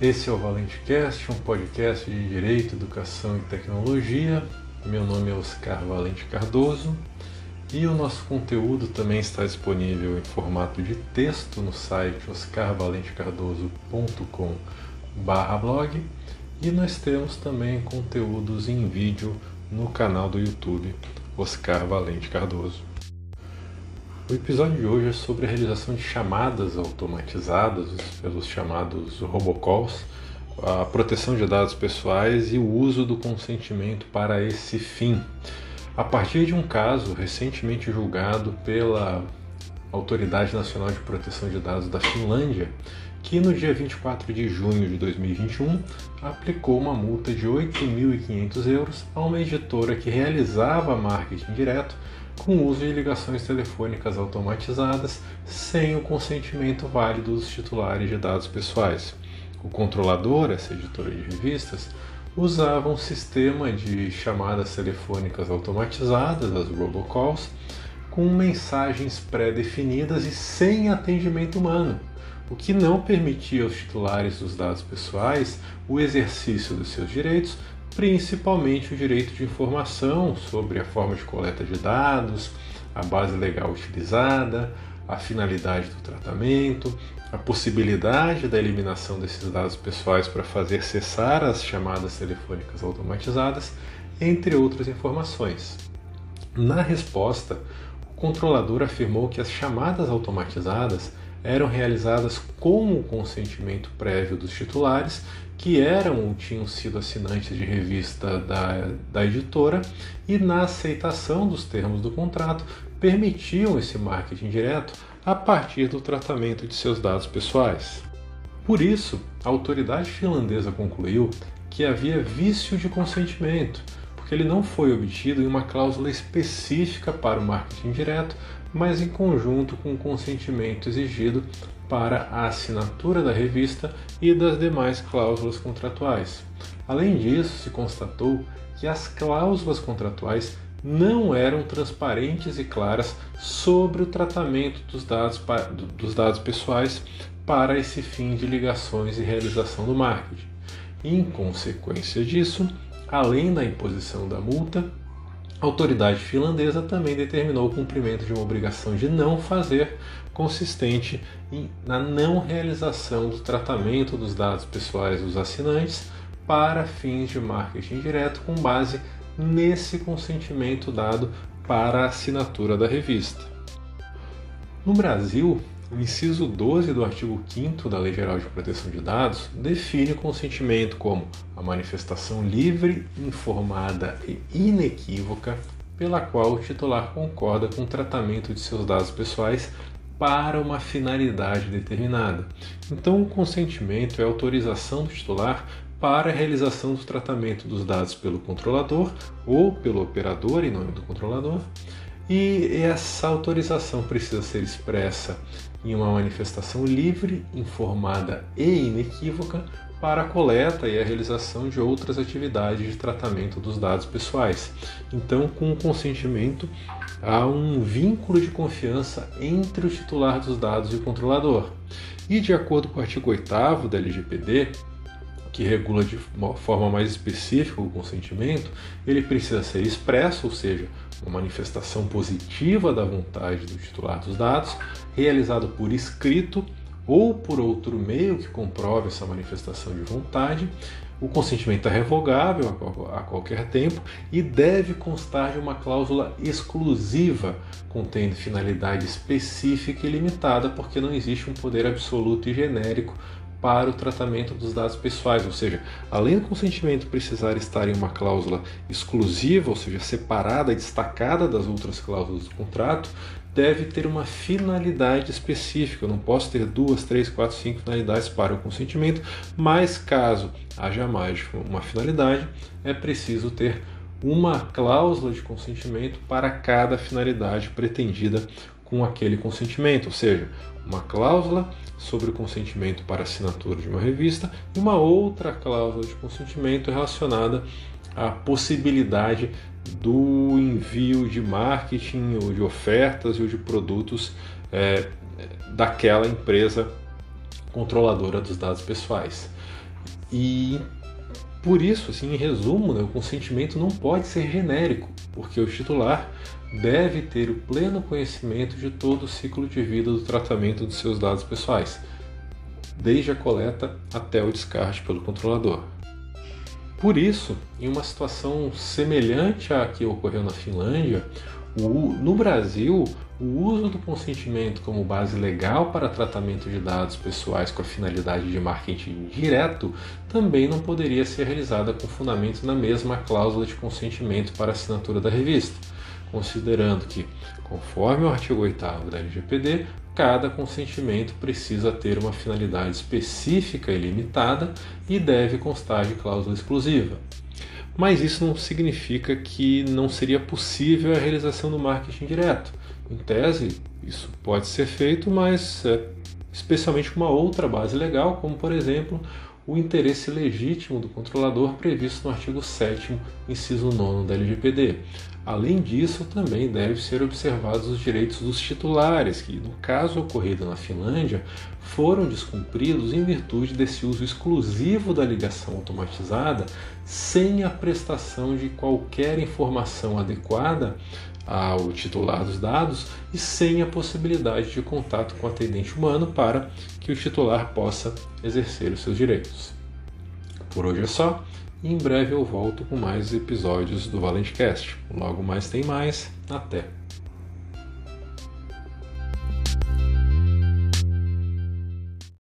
Esse é o ValenteCast, um podcast de Direito, Educação e Tecnologia. Meu nome é Oscar Valente Cardoso e o nosso conteúdo também está disponível em formato de texto no site oscarvalentecardoso.com/blog e nós temos também conteúdos em vídeo no canal do YouTube Oscar Valente Cardoso. O episódio de hoje é sobre a realização de chamadas automatizadas, pelos chamados robocalls, a proteção de dados pessoais e o uso do consentimento para esse fim. A partir de um caso recentemente julgado pela Autoridade Nacional de Proteção de Dados da Finlândia, que no dia 24 de junho de 2021 aplicou uma multa de 8.500 euros a uma editora que realizava marketing direto com o uso de ligações telefônicas automatizadas sem o consentimento válido dos titulares de dados pessoais. O controlador, essa editora de revistas, usava um sistema de chamadas telefônicas automatizadas, as robocalls, com mensagens pré-definidas e sem atendimento humano, o que não permitia aos titulares dos dados pessoais o exercício dos seus direitos principalmente o direito de informação sobre a forma de coleta de dados, a base legal utilizada, a finalidade do tratamento, a possibilidade da eliminação desses dados pessoais para fazer cessar as chamadas telefônicas automatizadas, entre outras informações. Na resposta, o controlador afirmou que as chamadas automatizadas eram realizadas com o consentimento prévio dos titulares que eram ou tinham sido assinantes de revista da, da editora e, na aceitação dos termos do contrato, permitiam esse marketing direto a partir do tratamento de seus dados pessoais. Por isso, a autoridade finlandesa concluiu que havia vício de consentimento, ele não foi obtido em uma cláusula específica para o marketing direto, mas em conjunto com o consentimento exigido para a assinatura da revista e das demais cláusulas contratuais. Além disso, se constatou que as cláusulas contratuais não eram transparentes e claras sobre o tratamento dos dados, dos dados pessoais para esse fim de ligações e realização do marketing. Em consequência disso, além da imposição da multa, a autoridade finlandesa também determinou o cumprimento de uma obrigação de não fazer, consistente na não realização do tratamento dos dados pessoais dos assinantes para fins de marketing direto com base nesse consentimento dado para a assinatura da revista. No Brasil, o inciso 12 do artigo 5 da Lei Geral de Proteção de Dados define consentimento como a manifestação livre, informada e inequívoca pela qual o titular concorda com o tratamento de seus dados pessoais para uma finalidade determinada. Então, o consentimento é autorização do titular para a realização do tratamento dos dados pelo controlador ou pelo operador em nome do controlador. E essa autorização precisa ser expressa em uma manifestação livre, informada e inequívoca para a coleta e a realização de outras atividades de tratamento dos dados pessoais. Então, com o consentimento, há um vínculo de confiança entre o titular dos dados e o controlador. E de acordo com o artigo 8 da LGPD, que regula de forma mais específica o consentimento, ele precisa ser expresso, ou seja, uma manifestação positiva da vontade do titular dos dados, realizado por escrito ou por outro meio que comprove essa manifestação de vontade. O consentimento é revogável a qualquer tempo e deve constar de uma cláusula exclusiva, contendo finalidade específica e limitada, porque não existe um poder absoluto e genérico para o tratamento dos dados pessoais, ou seja, além do consentimento precisar estar em uma cláusula exclusiva, ou seja, separada e destacada das outras cláusulas do contrato, deve ter uma finalidade específica. Eu não posso ter duas, três, quatro, cinco finalidades para o consentimento, mas caso haja mais de uma finalidade, é preciso ter uma cláusula de consentimento para cada finalidade pretendida com aquele consentimento, ou seja, uma cláusula sobre o consentimento para assinatura de uma revista e uma outra cláusula de consentimento relacionada à possibilidade do envio de marketing ou de ofertas ou de produtos é, daquela empresa controladora dos dados pessoais. E por isso, assim, em resumo, né, o consentimento não pode ser genérico, porque o titular deve ter o pleno conhecimento de todo o ciclo de vida do tratamento dos seus dados pessoais, desde a coleta até o descarte pelo controlador. Por isso, em uma situação semelhante à que ocorreu na Finlândia, no Brasil, o uso do consentimento como base legal para tratamento de dados pessoais com a finalidade de marketing direto também não poderia ser realizada com fundamento na mesma cláusula de consentimento para assinatura da revista, considerando que, conforme o artigo 8 da LGPD, cada consentimento precisa ter uma finalidade específica e limitada e deve constar de cláusula exclusiva. Mas isso não significa que não seria possível a realização do marketing direto. Em tese, isso pode ser feito, mas é, especialmente com uma outra base legal, como por exemplo o interesse legítimo do controlador previsto no artigo 7, inciso 9 da LGPD. Além disso, também devem ser observados os direitos dos titulares, que, no caso ocorrido na Finlândia, foram descumpridos em virtude desse uso exclusivo da ligação automatizada, sem a prestação de qualquer informação adequada ao titular dos dados e sem a possibilidade de contato com o atendente humano para que o titular possa exercer os seus direitos. Por hoje é só. E em breve eu volto com mais episódios do ValenteCast. Logo mais tem mais. Até!